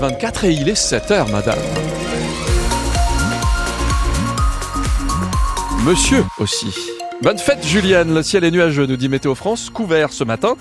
24 et il est 7h, madame. Monsieur aussi. Bonne fête, Juliane. Le ciel est nuageux, nous dit Météo France. Couvert ce matin.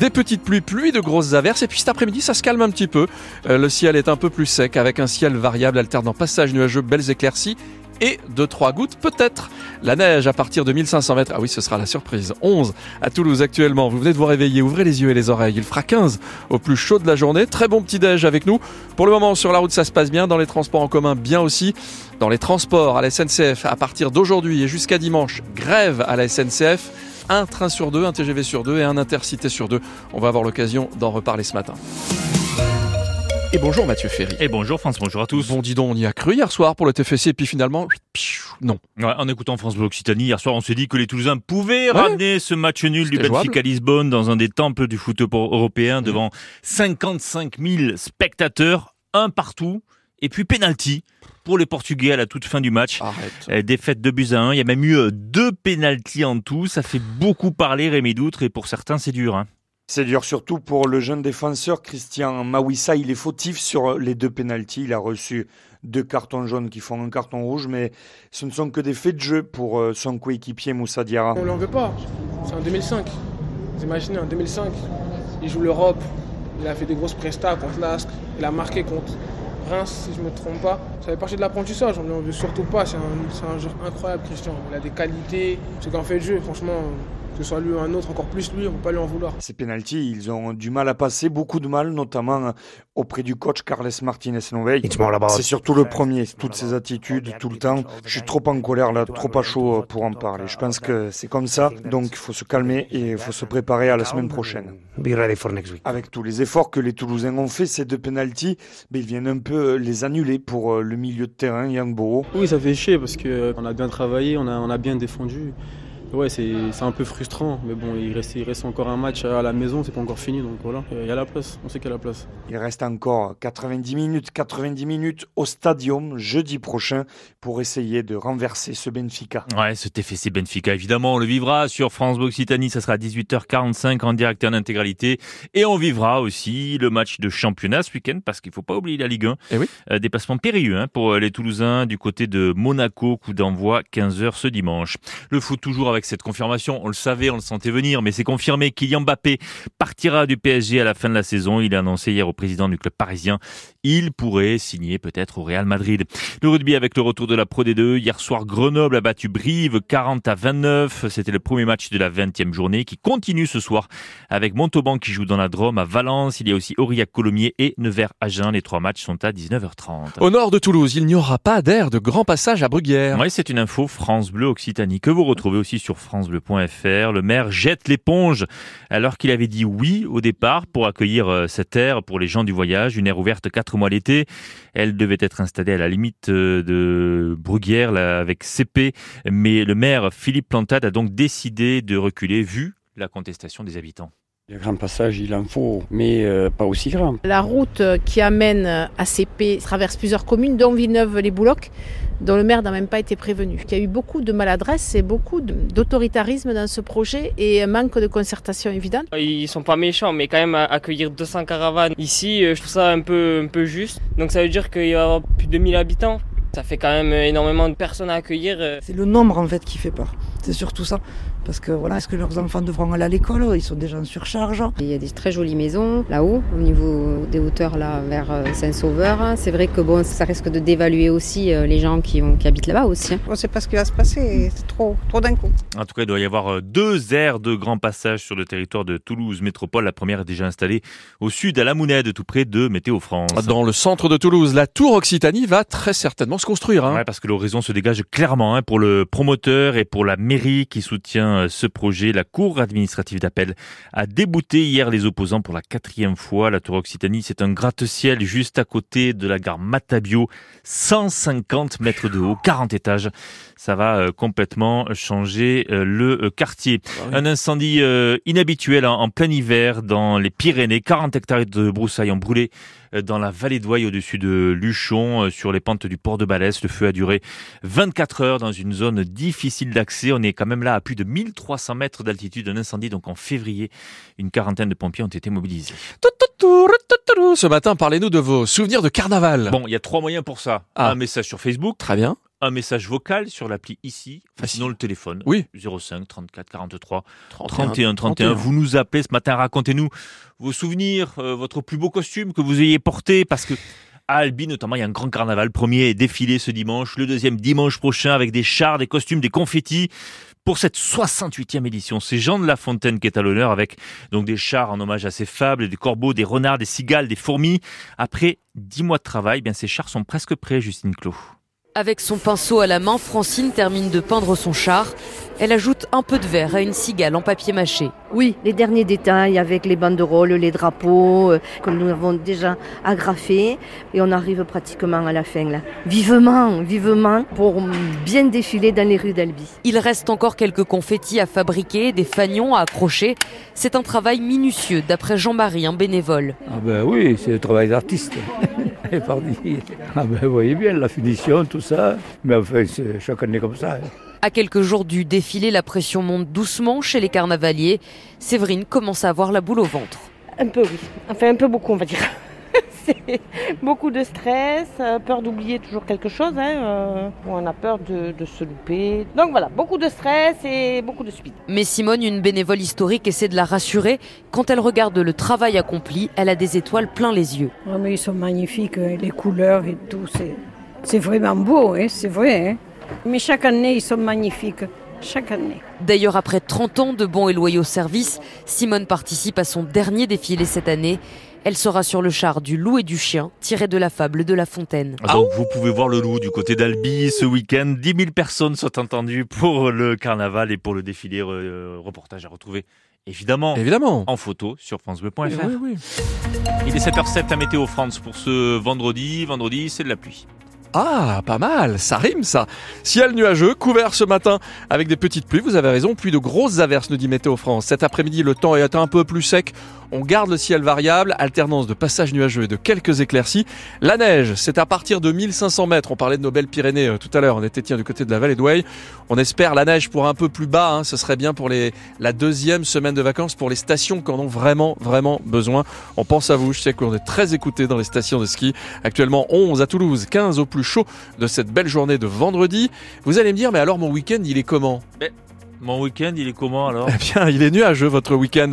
Des petites pluies, pluies de grosses averses. Et puis cet après-midi, ça se calme un petit peu. Euh, le ciel est un peu plus sec avec un ciel variable alternant passage nuageux, belles éclaircies et de trois gouttes peut-être. La neige à partir de 1500 mètres. Ah oui, ce sera la surprise. 11 à Toulouse actuellement. Vous venez de vous réveiller. Ouvrez les yeux et les oreilles. Il fera 15 au plus chaud de la journée. Très bon petit déj avec nous. Pour le moment, sur la route, ça se passe bien. Dans les transports en commun, bien aussi. Dans les transports à la SNCF, à partir d'aujourd'hui et jusqu'à dimanche, grève à la SNCF un train sur deux, un TGV sur deux et un intercité sur deux. On va avoir l'occasion d'en reparler ce matin. Et bonjour Mathieu Ferry. Et bonjour France, bonjour à tous. Bon, dis donc, on y a cru hier soir pour le TFC et puis finalement, non. Ouais, en écoutant France Bleu Occitanie, hier soir, on s'est dit que les Toulousains pouvaient ramener ce match nul du Benfica Lisbonne dans un des temples du foot européen mmh. devant 55 000 spectateurs, un partout, et puis penalty pour les Portugais à la toute fin du match. Arrête. Euh, défaite de buts à 1. Il y a même eu euh, deux pénalties en tout. Ça fait beaucoup parler Rémi Doutre et pour certains c'est dur. Hein. C'est dur surtout pour le jeune défenseur Christian Mawissa. Il est fautif sur les deux pénalties. Il a reçu deux cartons jaunes qui font un carton rouge, mais ce ne sont que des faits de jeu pour euh, son coéquipier Moussa Diarra. On ne l'en veut pas. C'est en 2005. Vous imaginez, en 2005, il joue l'Europe. Il a fait des grosses prestats contre l'Asc. Il a marqué contre Reims, si je ne me trompe pas. Ça fait partie de l'apprentissage, on ne veut surtout pas. C'est un, un joueur incroyable, Christian. Il a des qualités, c'est qu'en fait de jeu, franchement, que ce soit lui ou un autre, encore plus lui, on ne peut pas lui en vouloir. Ces pénalties, ils ont du mal à passer, beaucoup de mal, notamment auprès du coach Carles Martinez Novey. C'est surtout le premier, toutes ces attitudes, tout le temps. Je suis trop en colère là, trop à chaud pour en parler. Je pense que c'est comme ça, donc il faut se calmer et il faut se préparer à la semaine prochaine. Avec tous les efforts que les Toulousains ont fait, ces deux pénalties, ben, ils viennent un peu les annuler pour euh, le milieu de terrain, Yang Boro. Oui, ça fait chier parce qu'on euh, a bien travaillé, on a, on a bien défendu. Ouais, c'est un peu frustrant, mais bon, il reste, il reste encore un match à la maison, c'est pas encore fini, donc voilà, il y a la place, on sait qu'il y a la place. Il reste encore 90 minutes, 90 minutes au Stadium jeudi prochain pour essayer de renverser ce Benfica. Ouais, ce TFC Benfica, évidemment, on le vivra sur France Occitanie, ça sera à 18h45 en direct et en intégralité, et on vivra aussi le match de championnat ce week-end, parce qu'il faut pas oublier la Ligue 1. Et oui. Euh, déplacement périlleux hein, pour les Toulousains du côté de Monaco, coup d'envoi 15h ce dimanche. Le foot toujours avec cette confirmation. On le savait, on le sentait venir, mais c'est confirmé. Kylian Mbappé partira du PSG à la fin de la saison. Il a annoncé hier au président du club parisien. Il pourrait signer peut-être au Real Madrid. Le rugby avec le retour de la Pro D2. Hier soir, Grenoble a battu Brive 40 à 29. C'était le premier match de la 20e journée qui continue ce soir avec Montauban qui joue dans la Drôme à Valence. Il y a aussi Aurillac Colomiers et Nevers-Agen. Les trois matchs sont à 19h30. Au nord de Toulouse, il n'y aura pas d'air de grand passage à Bruguière. Oui, c'est une info France Bleu Occitanie que vous retrouvez aussi sur francebleu.fr. Le maire jette l'éponge alors qu'il avait dit oui au départ pour accueillir euh, cette aire pour les gens du voyage, une aire ouverte mois l'été. Elle devait être installée à la limite euh, de Bruguière avec CP, mais le maire Philippe Plantade a donc décidé de reculer vu la contestation des habitants. Le grand passage, il en faut, mais euh, pas aussi grand. La route qui amène à CP traverse plusieurs communes, dont Villeneuve-les-Boulocs, dont le maire n'a même pas été prévenu. Il y a eu beaucoup de maladresse et beaucoup d'autoritarisme dans ce projet et un manque de concertation évidente. Ils sont pas méchants, mais quand même accueillir 200 caravanes ici, euh, je trouve ça un peu, un peu juste. Donc ça veut dire qu'il va y avoir plus de 1000 habitants. Ça fait quand même énormément de personnes à accueillir. Euh. C'est le nombre en fait qui fait peur. C'est surtout ça. Parce que voilà, est-ce que leurs enfants devront aller à l'école? Ils sont déjà en surcharge. Il y a des très jolies maisons là-haut, au niveau des hauteurs là vers euh, Saint-Sauveur. C'est vrai que bon, ça risque de dévaluer aussi euh, les gens qui, ont, qui habitent là-bas aussi. Hein. On ne sait pas ce qui va se passer, c'est trop, trop d'un coup. En tout cas, il doit y avoir euh, deux aires de grand passage sur le territoire de Toulouse Métropole. La première est déjà installée au sud à la Mounède, tout près de Météo France. Dans le centre de Toulouse, la tour Occitanie va très certainement se construire. Hein. Ouais, parce que l'horizon se dégage clairement hein, pour le promoteur et pour la mairie qui soutient ce projet la Cour administrative d'appel a débouté hier les opposants pour la quatrième fois. La Tour Occitanie, c'est un gratte-ciel juste à côté de la gare Matabio, 150 mètres de haut, 40 étages. Ça va euh, complètement changer euh, le euh, quartier. Ah un incendie inhabituel en plein hiver dans les Pyrénées. 40 hectares de broussailles ont brûlé dans la vallée d'Ouaille au-dessus de Luchon, sur les pentes du port de Balès. Le feu a duré 24 heures dans une zone difficile d'accès. On est quand même là à plus de 1300 mètres d'altitude. Un incendie donc en février. Une quarantaine de pompiers ont été mobilisés. Ce matin, parlez-nous de vos souvenirs de carnaval. Bon, il y a trois moyens pour ça. Ah. Un message sur Facebook. Très bien. Un message vocal sur l'appli ici. Facile. Sinon le téléphone. Oui. 05 34 43 31, 31 31. Vous nous appelez ce matin. Racontez-nous vos souvenirs, euh, votre plus beau costume que vous ayez porté parce que à Albi, notamment, il y a un grand carnaval. Le premier est défilé ce dimanche, le deuxième dimanche prochain avec des chars, des costumes, des confettis. Pour cette 68e édition, c'est Jean de La Fontaine qui est à l'honneur avec donc des chars en hommage à ses fables, des corbeaux, des renards, des cigales, des fourmis. Après dix mois de travail, eh bien ces chars sont presque prêts, Justine Clos. Avec son pinceau à la main, Francine termine de peindre son char. Elle ajoute un peu de verre à une cigale en papier mâché. Oui, les derniers détails avec les banderoles, les drapeaux euh, que nous avons déjà agrafés et on arrive pratiquement à la fin là. Vivement, vivement pour bien défiler dans les rues d'Albi. Il reste encore quelques confettis à fabriquer, des fanions à accrocher. C'est un travail minutieux d'après Jean-Marie, un bénévole. Ah ben oui, c'est le travail d'artiste. Parti. Ah ben vous voyez bien la finition, tout ça. Mais enfin, c'est chaque année comme ça. hein. À quelques jours du défilé, la pression monte doucement chez les carnavaliers. Séverine commence à avoir la boule au ventre. Un peu, oui. Enfin, un peu beaucoup, on va dire. C'est beaucoup de stress, euh, peur d'oublier toujours quelque chose. Hein, euh, on a peur de, de se louper. Donc voilà, beaucoup de stress et beaucoup de speed. Mais Simone, une bénévole historique, essaie de la rassurer. Quand elle regarde le travail accompli, elle a des étoiles plein les yeux. Oh, mais ils sont magnifiques, hein, les couleurs et tout. C'est, c'est vraiment beau, hein, c'est vrai. hein. Mais chaque année, ils sont magnifiques. Chaque année. D'ailleurs, après 30 ans de bons et loyaux services, Simone participe à son dernier défilé cette année. Elle sera sur le char du loup et du chien, tiré de la fable de La Fontaine. Ah, Donc vous pouvez voir le loup du côté d'Albi ce week-end. 10 000 personnes sont entendues pour le carnaval et pour le défilé euh, reportage à retrouver. Évidemment, Évidemment. en photo sur francebleu.fr. Oui, oui. Il est 7h07 à Météo France pour ce vendredi. Vendredi, c'est de la pluie. Ah, pas mal, ça rime ça. Ciel nuageux, couvert ce matin avec des petites pluies, vous avez raison, pluie de grosses averses, nous dit Météo France. Cet après-midi, le temps est un peu plus sec, on garde le ciel variable, alternance de passages nuageux et de quelques éclaircies. La neige, c'est à partir de 1500 mètres, on parlait de nos belles Pyrénées euh, tout à l'heure, on était tiens du côté de la vallée d'Ouai. On espère la neige pour un peu plus bas, hein, ce serait bien pour la deuxième semaine de vacances pour les stations qui en ont vraiment, vraiment besoin. On pense à vous, je sais qu'on est très écoutés dans les stations de ski. Actuellement 11 à Toulouse, 15 au plus chaud de cette belle journée de vendredi. Vous allez me dire, mais alors mon week-end, il est comment? Mon week-end, il est comment alors Eh bien, il est nuageux votre week-end.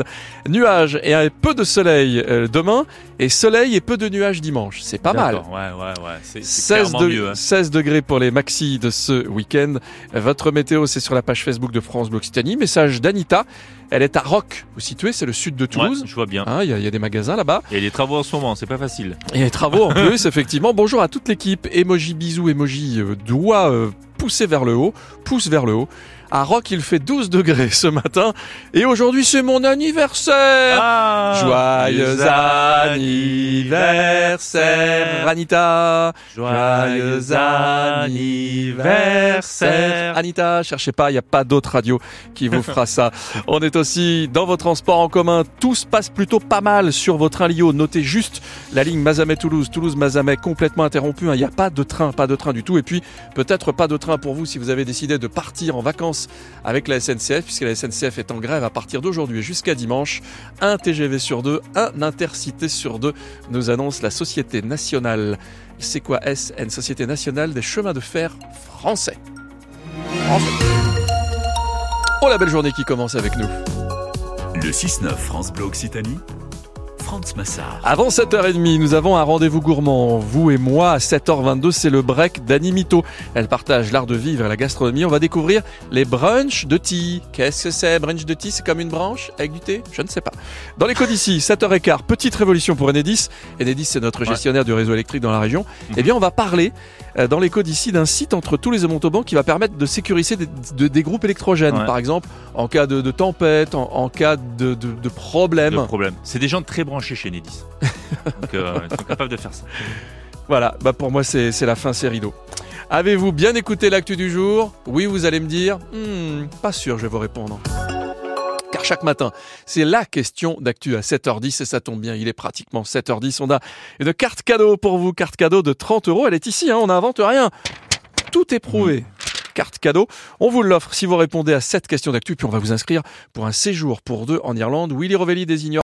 Nuages et un peu de soleil euh, demain, et soleil et peu de nuages dimanche. C'est pas mal. Ouais, ouais, ouais. C'est c'est 16, clairement de- mieux. hein. 16 degrés pour les maxis de ce week-end. Votre météo, c'est sur la page Facebook de France Bleu Occitanie. Message d'Anita. Elle est à Roc. Vous situez, c'est le sud de Toulouse. Ouais, je vois bien. Hein, Il y, a- il y a des magasins là-bas. Il y a des travaux en ce moment, c'est pas facile. Et les travaux en plus, effectivement. Bonjour à toute l'équipe. Emoji bisous, emoji euh, doigt euh, poussé vers le haut, pouce vers le haut. À Roc, il fait 12 degrés ce matin. Et aujourd'hui, c'est mon anniversaire. Ah Joyeux anniversaire, Anita. Joyeux anniversaire. Anita, cherchez pas, il n'y a pas d'autre radio qui vous fera ça. On est aussi dans vos transports en commun. Tout se passe plutôt pas mal sur vos trains Lio. Notez juste la ligne Mazamet-Toulouse, Toulouse-Mazamet complètement interrompue. hein. Il n'y a pas de train, pas de train du tout. Et puis, peut-être pas de train pour vous si vous avez décidé de partir en vacances avec la SNCF, puisque la SNCF est en grève à partir d'aujourd'hui jusqu'à dimanche. Un TGV sur deux, un intercité sur deux, nous annonce la Société nationale. C'est quoi SN Société nationale des chemins de fer français? Français. Oh la belle journée qui commence avec nous. Le 6-9 France Bleu Occitanie, Franz Massard. Avant 7h30, nous avons un rendez-vous gourmand. Vous et moi, à 7h22, c'est le break d'Annie Mito. Elle partage l'art de vivre et la gastronomie. On va découvrir les brunchs de tea. Qu'est-ce que c'est, brunch de tea? C'est comme une branche avec du thé? Je ne sais pas. Dans l'écho d'ici, 7h15, petite révolution pour Enedis. Enedis, c'est notre gestionnaire du réseau électrique dans la région. Eh bien, on va parler euh, dans l'écho d'ici d'un site entre tous les Montauban qui va permettre de sécuriser des, de- des groupes électrogènes. Ouais. Par exemple, en cas de, de tempête, en, en cas de, de, de problème. Problème. C'est des gens très branchés chez Nedis. Euh, ils sont capables de faire ça. Voilà, bah pour moi c'est la fin, c'est rideau. Avez-vous bien écouté l'actu du jour? Oui, vous allez me dire, Hmm, pas sûr, je vais vous répondre. Car chaque chaque matin. C'est la question d'actu à 7h10 et ça tombe bien, il est pratiquement 7h10. On a une carte cadeau pour vous, carte cadeau de 30 euros. Elle est ici, hein, on n'invente rien. Tout est prouvé. Carte cadeau. On vous l'offre si vous répondez à cette question d'actu, puis on va vous inscrire pour un séjour pour deux en Irlande. Willy Rovelli désigne